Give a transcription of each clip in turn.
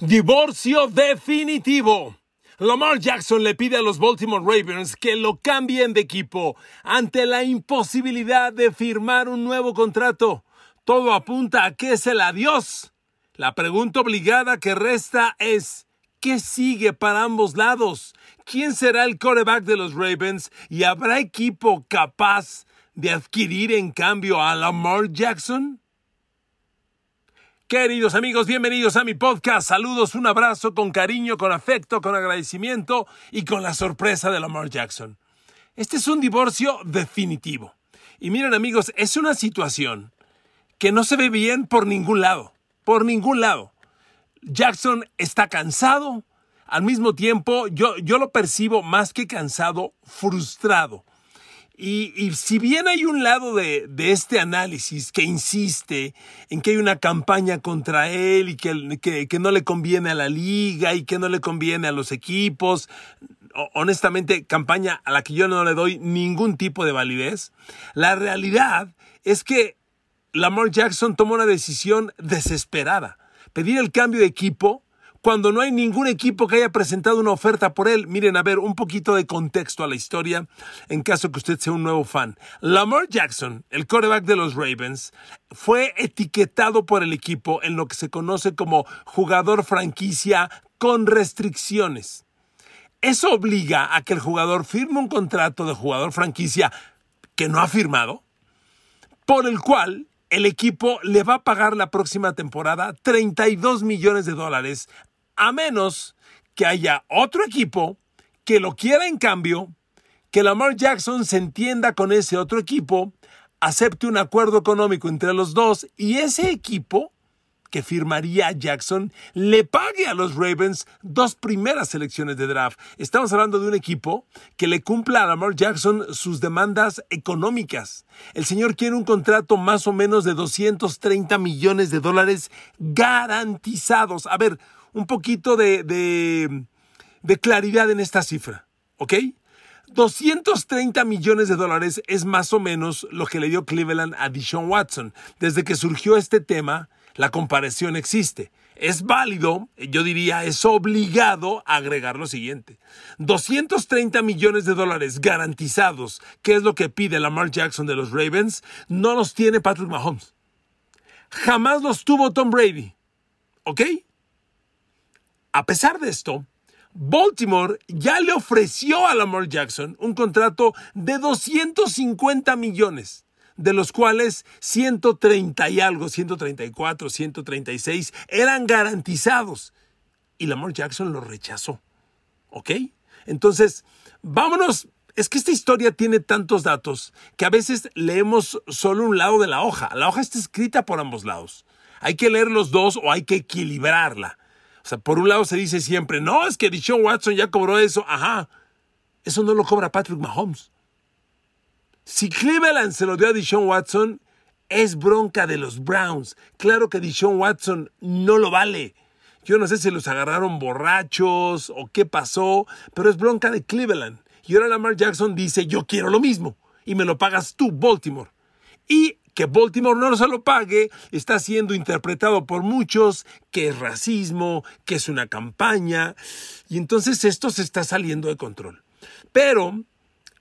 Divorcio definitivo. Lamar Jackson le pide a los Baltimore Ravens que lo cambien de equipo ante la imposibilidad de firmar un nuevo contrato. Todo apunta a que es el adiós. La pregunta obligada que resta es, ¿qué sigue para ambos lados? ¿Quién será el quarterback de los Ravens y habrá equipo capaz de adquirir en cambio a Lamar Jackson? Queridos amigos, bienvenidos a mi podcast. Saludos, un abrazo con cariño, con afecto, con agradecimiento y con la sorpresa de Lamar Jackson. Este es un divorcio definitivo. Y miren amigos, es una situación que no se ve bien por ningún lado, por ningún lado. Jackson está cansado, al mismo tiempo yo, yo lo percibo más que cansado, frustrado. Y, si bien hay un lado de, este análisis que insiste en que hay una campaña contra él y que, que, no le conviene a la liga y que no le conviene a los equipos, honestamente, campaña a la que yo no le doy ningún tipo de validez, la realidad es que Lamar Jackson tomó una decisión desesperada. Pedir el cambio de equipo cuando no hay ningún equipo que haya presentado una oferta por él. Miren, a ver, un poquito de contexto a la historia en caso que usted sea un nuevo fan. Lamar Jackson, el quarterback de los Ravens, fue etiquetado por el equipo en lo que se conoce como jugador franquicia con restricciones. Eso obliga a que el jugador firme un contrato de jugador franquicia que no ha firmado, por el cual el equipo le va a pagar la próxima temporada 32 millones de dólares a menos que haya otro equipo que lo quiera en cambio, que Lamar Jackson se entienda con ese otro equipo, acepte un acuerdo económico entre los dos y ese equipo que firmaría Jackson le pague a los Ravens dos primeras selecciones de draft. Estamos hablando de un equipo que le cumpla a Lamar Jackson sus demandas económicas. El señor quiere un contrato más o menos de 230 millones de dólares garantizados. A ver, un poquito de, claridad en esta cifra, ¿ok? 230 millones de dólares es más o menos lo que le dio Cleveland a Deshaun Watson. Desde que surgió este tema, la comparación existe. Es válido, yo diría, es obligado agregar lo siguiente. 230 millones de dólares garantizados, que es lo que pide Lamar Jackson de los Ravens, no los tiene Patrick Mahomes. Jamás los tuvo Tom Brady. ¿Ok? A pesar de esto, Baltimore ya le ofreció a Lamar Jackson un contrato de 250 millones, de los cuales 130 y algo, 134, 136 eran garantizados. Y Lamar Jackson lo rechazó. ¿Ok? Entonces, vámonos. Es que esta historia tiene tantos datos que a veces leemos solo un lado de la hoja. La hoja está escrita por ambos lados. Hay que leer los dos o hay que equilibrarla. O sea, por un lado se dice siempre, no, es que Deshaun Watson ya cobró eso. Ajá, eso no lo cobra Patrick Mahomes. Si Cleveland se lo dio a Deshaun Watson, es bronca de los Browns. Claro que Deshaun Watson no lo vale. Yo no sé si los agarraron borrachos o qué pasó, pero es bronca de Cleveland. Y ahora Lamar Jackson dice, yo quiero lo mismo y me lo pagas tú, Baltimore. Y que Baltimore no se lo pague está siendo interpretado por muchos que es racismo, que es una campaña, y entonces esto se está saliendo de control. Pero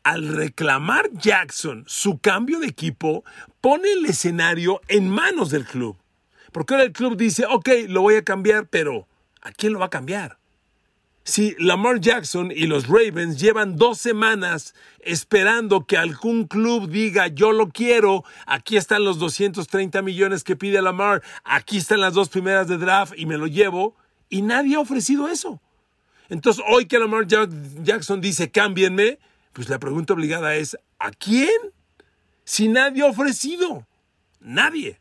al reclamar Jackson su cambio de equipo, pone el escenario en manos del club. Porque ahora el club dice, ok, lo voy a cambiar, pero ¿a quién lo va a cambiar? Si Lamar Jackson y los Ravens llevan dos semanas esperando que algún club diga yo lo quiero, aquí están los 230 millones que pide Lamar, aquí están las dos primeras de draft y me lo llevo, y nadie ha ofrecido eso. Entonces hoy que Lamar Jackson dice cámbienme, pues la pregunta obligada es ¿a quién? Si nadie ha ofrecido, nadie.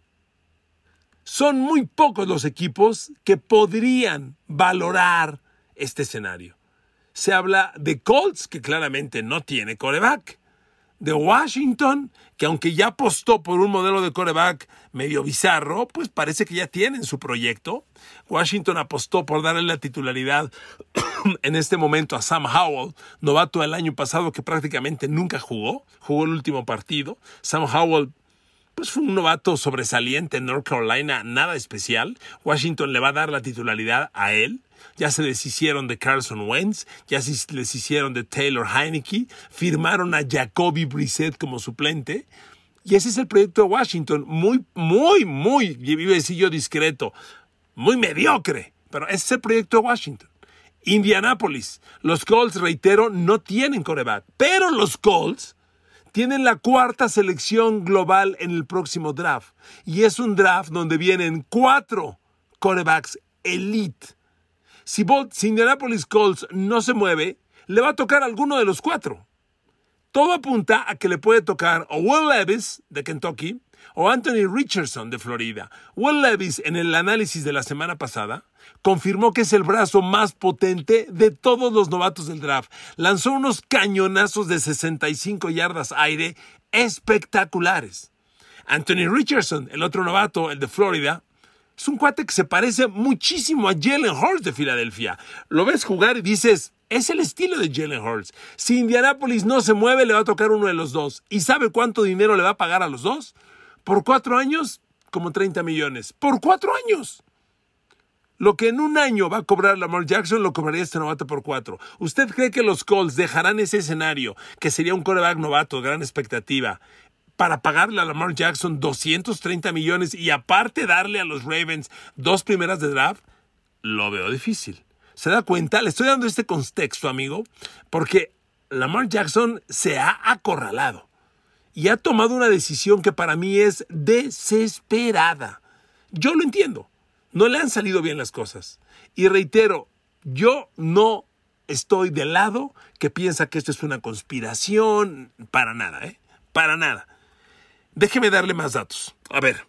Son muy pocos los equipos que podrían valorar este escenario. Se habla de Colts, que claramente no tiene coreback. De Washington, que aunque ya apostó por un modelo de coreback medio bizarro, pues parece que ya tienen su proyecto. Washington apostó por darle la titularidad en este momento a Sam Howell, novato del año pasado que prácticamente nunca jugó, jugó el último partido. Sam Howell pues fue un novato sobresaliente en North Carolina, nada especial. Washington le va a dar la titularidad a él. Ya se deshicieron de Carson Wentz, ya se les hicieron de Taylor Heineke, firmaron a Jacoby Brissett como suplente. Y ese es el proyecto de Washington, muy, muy, muy, iba a yo discreto, muy mediocre, pero ese es el proyecto de Washington. Indianapolis, los Colts, reitero, no tienen coreback, pero los Colts tienen la cuarta selección global en el próximo draft. Y es un draft donde vienen cuatro corebacks elite. Si, si Indianapolis Colts no se mueve, le va a tocar alguno de los cuatro. Todo apunta a que le puede tocar o Will Levis de Kentucky o Anthony Richardson de Florida. Will Levis en el análisis de la semana pasada confirmó que es el brazo más potente de todos los novatos del draft. Lanzó unos cañonazos de 65 yardas aire espectaculares. Anthony Richardson, el otro novato, el de Florida, es un cuate que se parece muchísimo a Jalen Hurts de Filadelfia. Lo ves jugar y dices, es el estilo de Jalen Hurts. Si Indianapolis no se mueve, le va a tocar uno de los dos. ¿Y sabe cuánto dinero le va a pagar a los dos? Por cuatro años, como 30 millones. Por cuatro años. Lo que en un año va a cobrar Lamar Jackson lo cobraría este novato por cuatro. ¿Usted cree que los Colts dejarán ese escenario, que sería un coreback novato, gran expectativa, para pagarle a Lamar Jackson 230 millones y aparte darle a los Ravens dos primeras de draft? Lo veo difícil. ¿Se da cuenta? Le estoy dando este contexto, amigo, porque Lamar Jackson se ha acorralado y ha tomado una decisión que para mí es desesperada. Yo lo entiendo. No le han salido bien las cosas. Y reitero, yo no estoy del lado que piensa que esto es una conspiración. Para nada, ¿eh? Para nada. Déjeme darle más datos. A ver.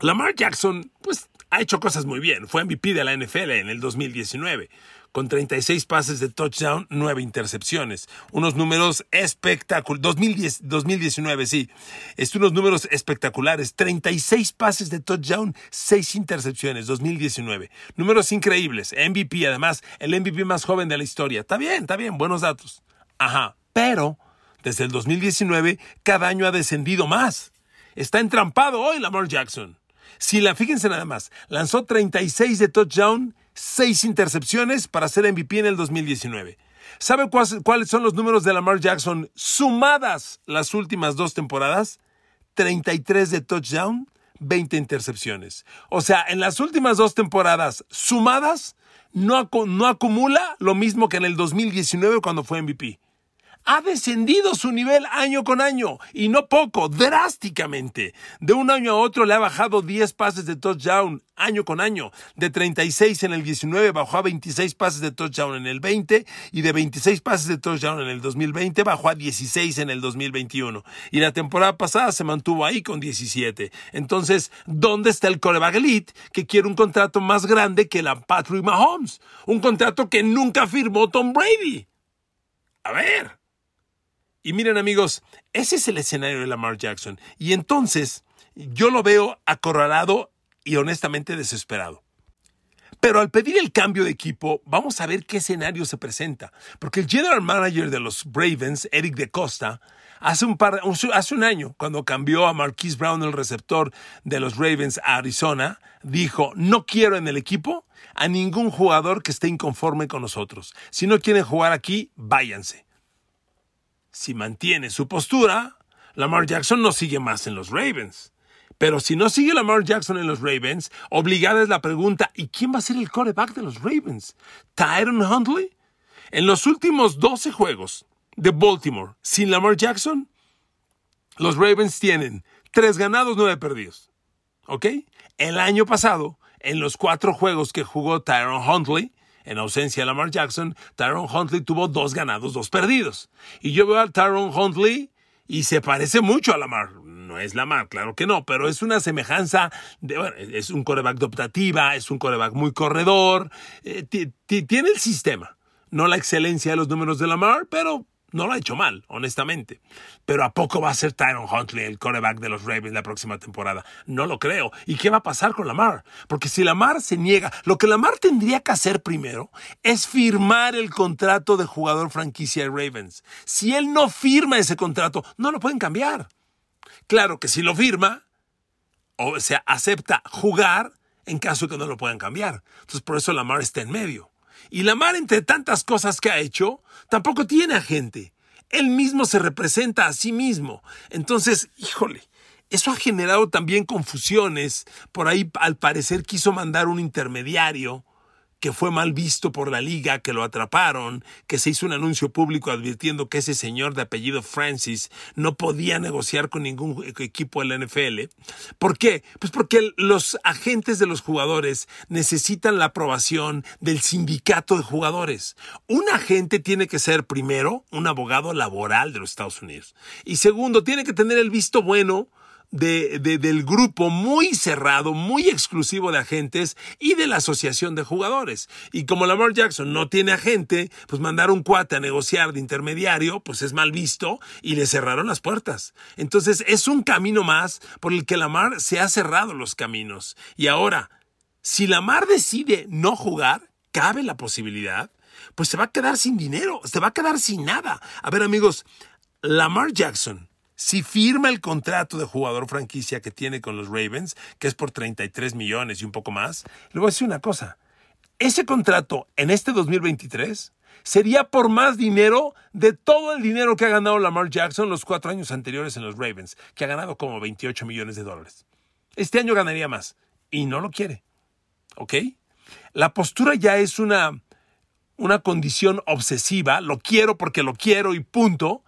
Lamar Jackson, pues, ha hecho cosas muy bien. Fue MVP de la NFL en el 2019 con 36 pases de touchdown, 9 intercepciones. Unos números espectaculares. 2019, sí. Es unos números espectaculares. 36 pases de touchdown, 6 intercepciones, 2019. Números increíbles. MVP, además, el MVP más joven de la historia. Está bien, está bien, buenos datos. Ajá, pero desde el 2019 cada año ha descendido más. Está entrampado hoy Lamar Jackson. Si la, fíjense nada más, lanzó 36 de touchdown, seis intercepciones para ser MVP en el 2019. ¿Sabe cuáles son los números de Lamar Jackson sumadas las últimas dos temporadas? 33 de touchdown, 20 intercepciones. O sea, en las últimas dos temporadas sumadas, no, no acumula lo mismo que en el 2019 cuando fue MVP ha descendido su nivel año con año y no poco, drásticamente. De un año a otro le ha bajado 10 pases de touchdown año con año. De 36 en el 19 bajó a 26 pases de touchdown en el 20 y de 26 pases de touchdown en el 2020 bajó a 16 en el 2021. Y la temporada pasada se mantuvo ahí con 17. Entonces, ¿dónde está el coreback elite que quiere un contrato más grande que la Patrick Mahomes? Un contrato que nunca firmó Tom Brady. A ver. Y miren amigos, ese es el escenario de Lamar Jackson. Y entonces yo lo veo acorralado y honestamente desesperado. Pero al pedir el cambio de equipo, vamos a ver qué escenario se presenta. Porque el general manager de los Ravens, Eric de Costa, hace un, par, hace un año, cuando cambió a Marquise Brown, el receptor de los Ravens, a Arizona, dijo, no quiero en el equipo a ningún jugador que esté inconforme con nosotros. Si no quieren jugar aquí, váyanse si mantiene su postura, Lamar Jackson no sigue más en los Ravens. Pero si no sigue Lamar Jackson en los Ravens, obligada es la pregunta, ¿y quién va a ser el quarterback de los Ravens? ¿Tyron Huntley? En los últimos 12 juegos de Baltimore sin Lamar Jackson, los Ravens tienen 3 ganados, 9 perdidos. ¿Ok? El año pasado, en los 4 juegos que jugó Tyron Huntley, en ausencia de Lamar Jackson, Tyron Huntley tuvo dos ganados, dos perdidos. Y yo veo a Tyron Huntley y se parece mucho a Lamar. No es Lamar, claro que no, pero es una semejanza, de, bueno, es un coreback de es un coreback muy corredor, eh, tiene el sistema. No la excelencia de los números de Lamar, pero no lo ha hecho mal, honestamente. Pero ¿a poco va a ser Tyron Huntley el quarterback de los Ravens la próxima temporada? No lo creo. ¿Y qué va a pasar con Lamar? Porque si Lamar se niega, lo que Lamar tendría que hacer primero es firmar el contrato de jugador franquicia de Ravens. Si él no firma ese contrato, no lo pueden cambiar. Claro que si lo firma, o sea, acepta jugar en caso de que no lo puedan cambiar. Entonces, por eso Lamar está en medio. Y Lamar, entre tantas cosas que ha hecho, tampoco tiene agente. Él mismo se representa a sí mismo. Entonces, híjole, eso ha generado también confusiones. Por ahí, al parecer, quiso mandar un intermediario que fue mal visto por la liga, que lo atraparon, que se hizo un anuncio público advirtiendo que ese señor de apellido Francis no podía negociar con ningún equipo de la NFL. ¿Por qué? Pues porque los agentes de los jugadores necesitan la aprobación del sindicato de jugadores. Un agente tiene que ser primero un abogado laboral de los Estados Unidos y segundo tiene que tener el visto bueno de, del grupo muy cerrado, muy exclusivo de agentes y de la asociación de jugadores. Y como Lamar Jackson no tiene agente, pues mandar un cuate a negociar de intermediario, pues es mal visto y le cerraron las puertas. Entonces es un camino más por el que Lamar se ha cerrado los caminos. Y ahora, si Lamar decide no jugar, cabe la posibilidad, pues se va a quedar sin dinero, se va a quedar sin nada. A ver amigos, Lamar Jackson si firma el contrato de jugador franquicia que tiene con los Ravens, que es por 33 millones y un poco más, le voy a decir una cosa. Ese contrato en este 2023 sería por más dinero de todo el dinero que ha ganado Lamar Jackson los cuatro años anteriores en los Ravens, que ha ganado como 28 millones de dólares. Este año ganaría más y no lo quiere. ¿Ok? La postura ya es una, una condición obsesiva. Lo quiero porque lo quiero y punto.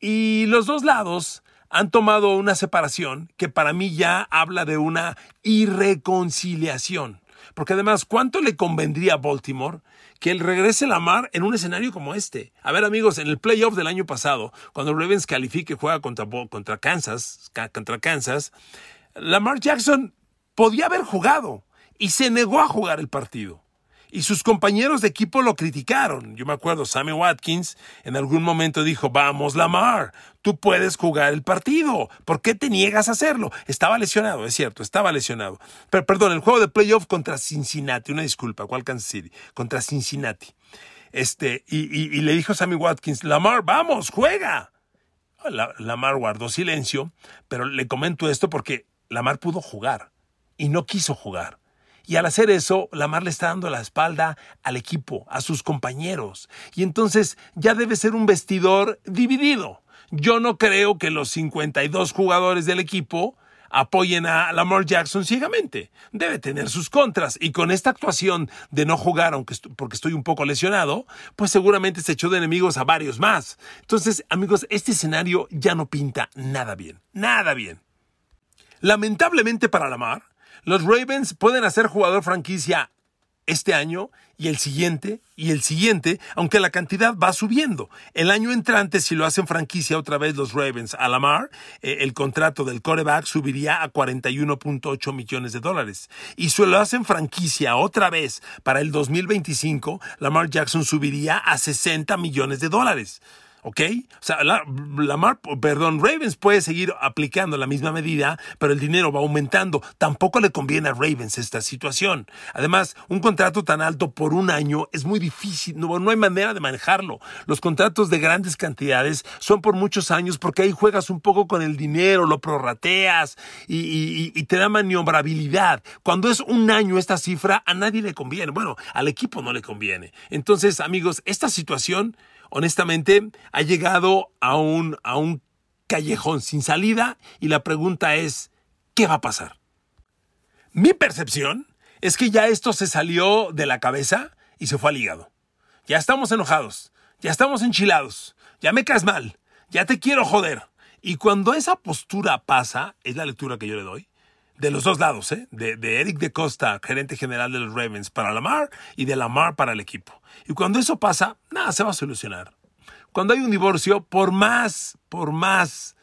Y los dos lados han tomado una separación que para mí ya habla de una irreconciliación. Porque además, ¿cuánto le convendría a Baltimore que él regrese la mar en un escenario como este? A ver, amigos, en el playoff del año pasado, cuando Ravens califique y juega contra, contra Kansas, contra Kansas, Lamar Jackson podía haber jugado y se negó a jugar el partido y sus compañeros de equipo lo criticaron. Yo me acuerdo, Sammy Watkins en algún momento dijo, vamos Lamar, tú puedes jugar el partido, ¿por qué te niegas a hacerlo? Estaba lesionado, es cierto, estaba lesionado. Pero perdón, el juego de playoff contra Cincinnati, una disculpa, ¿cuál Kansas City? Contra Cincinnati. Este, y, le dijo Sammy Watkins, Lamar, vamos, juega. Lamar guardó silencio, pero le comento esto porque Lamar pudo jugar y no quiso jugar. Y al hacer eso, Lamar le está dando la espalda al equipo, a sus compañeros. Y entonces ya debe ser un vestidor dividido. Yo no creo que los 52 jugadores del equipo apoyen a Lamar Jackson ciegamente. Debe tener sus contras. Y con esta actuación de no jugar, aunque porque estoy un poco lesionado, pues seguramente se echó de enemigos a varios más. Entonces, amigos, este escenario ya no pinta nada bien. Nada bien. Lamentablemente para Lamar, los Ravens pueden hacer jugador franquicia este año y el siguiente y el siguiente, aunque la cantidad va subiendo. El año entrante, si lo hacen franquicia otra vez los Ravens a Lamar, eh, el contrato del coreback subiría a 41.8 millones de dólares. Y si lo hacen franquicia otra vez para el 2025, Lamar Jackson subiría a 60 millones de dólares. ¿Ok? O sea, Lamar, perdón, Ravens puede seguir aplicando la misma medida, pero el dinero va aumentando. Tampoco le conviene a Ravens esta situación. Además, un contrato tan alto por un año es muy difícil, no, no hay manera de manejarlo. Los contratos de grandes cantidades son por muchos años porque ahí juegas un poco con el dinero, lo prorrateas y, y te da maniobrabilidad. Cuando es un año esta cifra, a nadie le conviene. Bueno, al equipo no le conviene. Entonces, amigos, esta situación honestamente, ha llegado a un, a un callejón sin salida y la pregunta es, ¿qué va a pasar? Mi percepción es que ya esto se salió de la cabeza y se fue al hígado. Ya estamos enojados, ya estamos enchilados, ya me caes mal, ya te quiero joder. Y cuando esa postura pasa, es la lectura que yo le doy, de los dos lados, ¿eh? de, de Eric de Costa, gerente general de los Ravens, para Lamar y de Lamar para el equipo. Y cuando eso pasa, nada se va a solucionar. Cuando hay un divorcio, por más, por más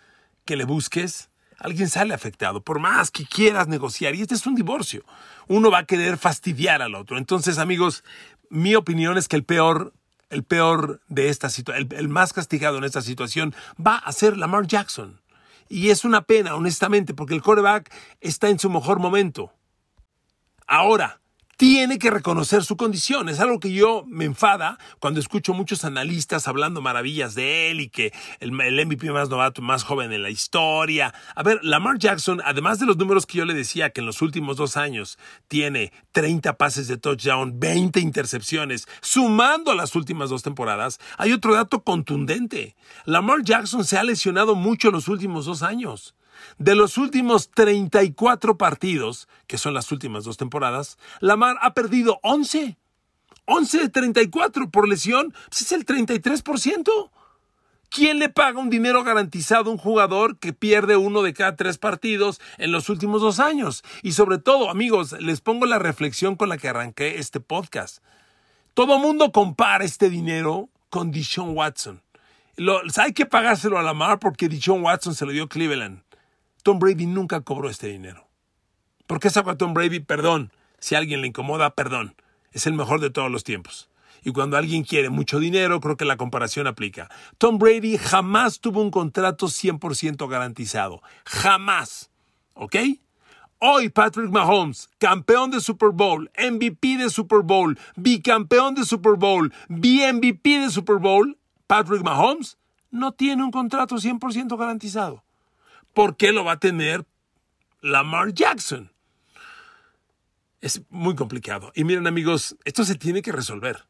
que le busques, alguien sale afectado, por más que quieras negociar. Y este es un divorcio. Uno va a querer fastidiar al otro. Entonces, amigos, mi opinión es que el peor, el peor de esta situación, el, el más castigado en esta situación va a ser Lamar Jackson. Y es una pena, honestamente, porque el quarterback está en su mejor momento. Ahora, tiene que reconocer su condición. Es algo que yo me enfada cuando escucho muchos analistas hablando maravillas de él y que el, MVP más novato, más joven en la historia. A ver, Lamar Jackson, además de los números que yo le decía que en los últimos dos años tiene 30 pases de touchdown, 20 intercepciones, sumando las últimas dos temporadas, hay otro dato contundente. Lamar Jackson se ha lesionado mucho en los últimos dos años. De los últimos 34 partidos, que son las últimas dos temporadas, Lamar ha perdido 11. 11 de 34 por lesión, pues es el 33%. ¿Quién le paga un dinero garantizado a un jugador que pierde uno de cada tres partidos en los últimos dos años? Y sobre todo, amigos, les pongo la reflexión con la que arranqué este podcast. Todo mundo compara este dinero con Dishon Watson. hay que pagárselo a Lamar porque Dishon Watson se lo dio Cleveland. Tom Brady nunca cobró este dinero. ¿Por qué sacó a Tom Brady? Perdón. Si a alguien le incomoda, perdón. Es el mejor de todos los tiempos. Y cuando alguien quiere mucho dinero, creo que la comparación aplica. Tom Brady jamás tuvo un contrato 100% garantizado. Jamás. ¿Ok? Hoy Patrick Mahomes, campeón de Super Bowl, MVP de Super Bowl, bicampeón de Super Bowl, BMVP de Super Bowl, Patrick Mahomes no tiene un contrato 100% garantizado. ¿Por qué lo va a tener Lamar Jackson? Es muy complicado. Y miren amigos, esto se tiene que resolver.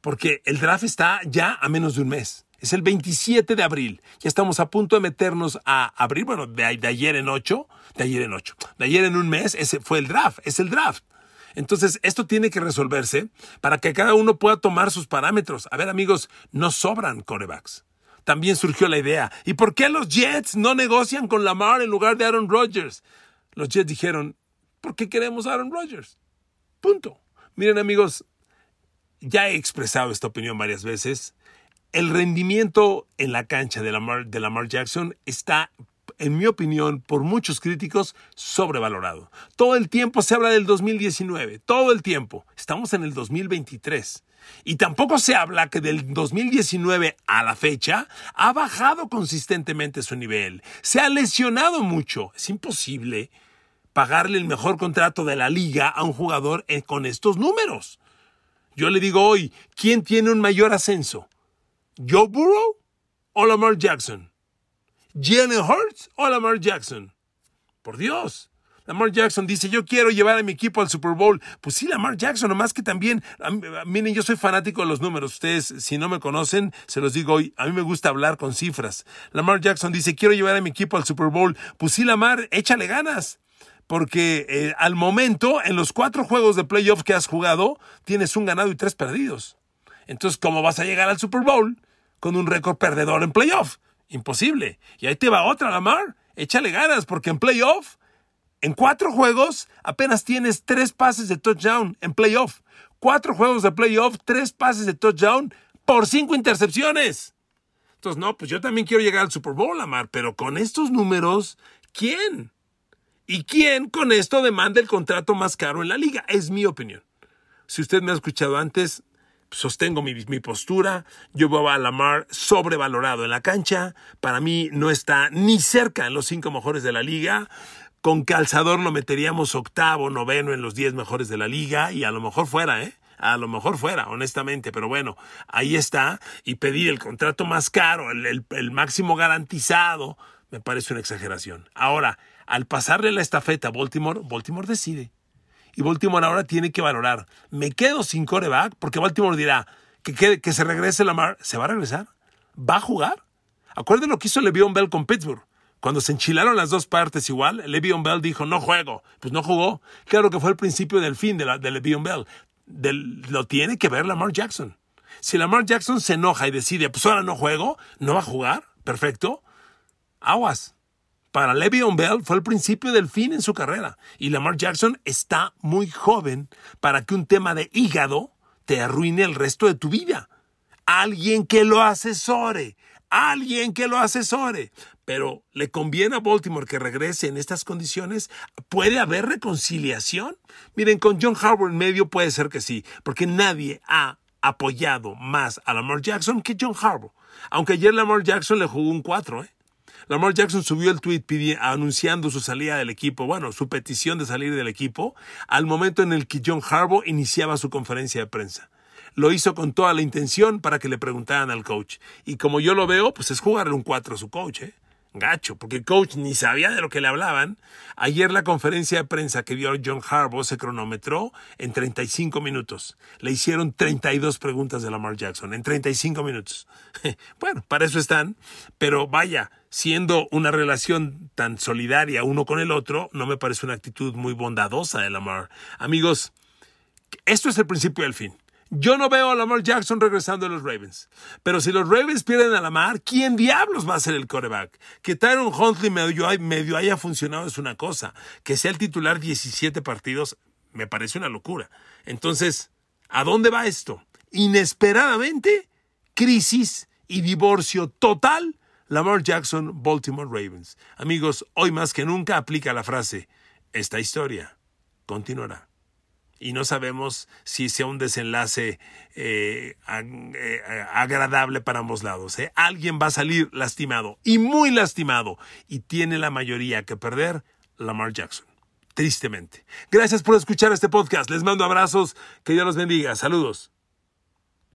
Porque el draft está ya a menos de un mes. Es el 27 de abril. Ya estamos a punto de meternos a abril. Bueno, de, ayer en ocho. De ayer en ocho. De ayer en un mes. Ese fue el draft. Es el draft. Entonces, esto tiene que resolverse para que cada uno pueda tomar sus parámetros. A ver, amigos, no sobran corebacks también surgió la idea. ¿Y por qué los Jets no negocian con Lamar en lugar de Aaron Rodgers? Los Jets dijeron, ¿por qué queremos a Aaron Rodgers? Punto. Miren amigos, ya he expresado esta opinión varias veces. El rendimiento en la cancha de Lamar, de Lamar Jackson está en mi opinión, por muchos críticos, sobrevalorado. Todo el tiempo se habla del 2019, todo el tiempo. Estamos en el 2023. Y tampoco se habla que del 2019 a la fecha ha bajado consistentemente su nivel. Se ha lesionado mucho. Es imposible pagarle el mejor contrato de la liga a un jugador eh, con estos números. Yo le digo hoy, ¿quién tiene un mayor ascenso? ¿Joe Burrow o Lamar Jackson? ¿Jalen Hurts o Lamar Jackson? Por Dios. Lamar Jackson dice, yo quiero llevar a mi equipo al Super Bowl. Pues sí, Lamar Jackson, nomás que también, miren, yo soy fanático de los números. Ustedes, si no me conocen, se los digo hoy, a mí me gusta hablar con cifras. Lamar Jackson dice, quiero llevar a mi equipo al Super Bowl. Pues sí, Lamar, échale ganas. Porque eh, al momento, en los cuatro juegos de playoff que has jugado, tienes un ganado y tres perdidos. Entonces, ¿cómo vas a llegar al Super Bowl con un récord perdedor en playoff? Imposible. Y ahí te va otra, Lamar. Échale ganas, porque en playoff en cuatro juegos apenas tienes tres pases de touchdown en playoff. Cuatro juegos de playoff, tres pases de touchdown por cinco intercepciones. Entonces, no, pues yo también quiero llegar al Super Bowl, Amar, pero con estos números, ¿quién? ¿Y quién con esto demanda el contrato más caro en la liga? Es mi opinión. Si usted me ha escuchado antes, sostengo mi, mi, postura. Yo veo a Lamar sobrevalorado en la cancha. Para mí no está ni cerca en los cinco mejores de la liga. Con calzador lo meteríamos octavo, noveno en los diez mejores de la liga y a lo mejor fuera, ¿eh? A lo mejor fuera, honestamente, pero bueno, ahí está. Y pedir el contrato más caro, el, máximo garantizado, me parece una exageración. Ahora, al pasarle la estafeta a Baltimore, Baltimore decide. Y Baltimore ahora tiene que valorar. ¿Me quedo sin coreback? Porque Baltimore dirá que se regrese Lamar. ¿Se va a regresar? ¿Va a jugar? Acuérdense lo que hizo Le'Veon Bell con Pittsburgh. Cuando se enchilaron las dos partes igual, Le'Veon Bell dijo, no juego. Pues no jugó. Claro que fue el principio del fin de, la, de Le'Veon Bell. lo tiene que ver Lamar Jackson. Si Lamar Jackson se enoja y decide, pues ahora no juego, no va a jugar, perfecto, aguas. Para Le'Veon Bell fue el principio del fin en su carrera. Y Lamar Jackson está muy joven para que un tema de hígado te arruine el resto de tu vida. Alguien que lo asesore, alguien que lo asesore. Pero le conviene a Baltimore que regrese en estas condiciones. ¿Puede haber reconciliación? Miren, con John Harbaugh en medio puede ser que sí, porque nadie ha apoyado más a Lamar Jackson que John Harbaugh. Aunque ayer Lamar Jackson le jugó un 4, ¿eh? Lamar Jackson subió el tweet anunciando su salida del equipo, bueno, su petición de salir del equipo, al momento en el que John Harbaugh iniciaba su conferencia de prensa. Lo hizo con toda la intención para que le preguntaran al coach. Y como yo lo veo, pues es jugarle un 4 a su coach, ¿eh? Gacho, porque el coach ni sabía de lo que le hablaban. Ayer la conferencia de prensa que dio John Harbaugh se cronometró en 35 minutos. Le hicieron 32 preguntas de Lamar Jackson en 35 minutos. bueno, para eso están, pero vaya, siendo una relación tan solidaria uno con el otro, no me parece una actitud muy bondadosa de Lamar. Amigos, esto es el principio del fin. Yo no veo a Lamar Jackson regresando a los Ravens. Pero si los Ravens pierden a Lamar, ¿quién diablos va a ser el quarterback? Que Tyron Huntley medio, medio haya funcionado es una cosa. Que sea el titular 17 partidos me parece una locura. Entonces, ¿a dónde va esto? Inesperadamente, crisis y divorcio total. Lamar Jackson, Baltimore Ravens. Amigos, hoy más que nunca aplica la frase, esta historia continuará y no sabemos si sea un desenlace eh, eh, agradable para ambos lados. ¿eh? Alguien va a salir lastimado y muy lastimado y tiene la mayoría que perder Lamar Jackson. Tristemente. Gracias por escuchar este podcast. Les mando abrazos. Que Dios los bendiga. Saludos.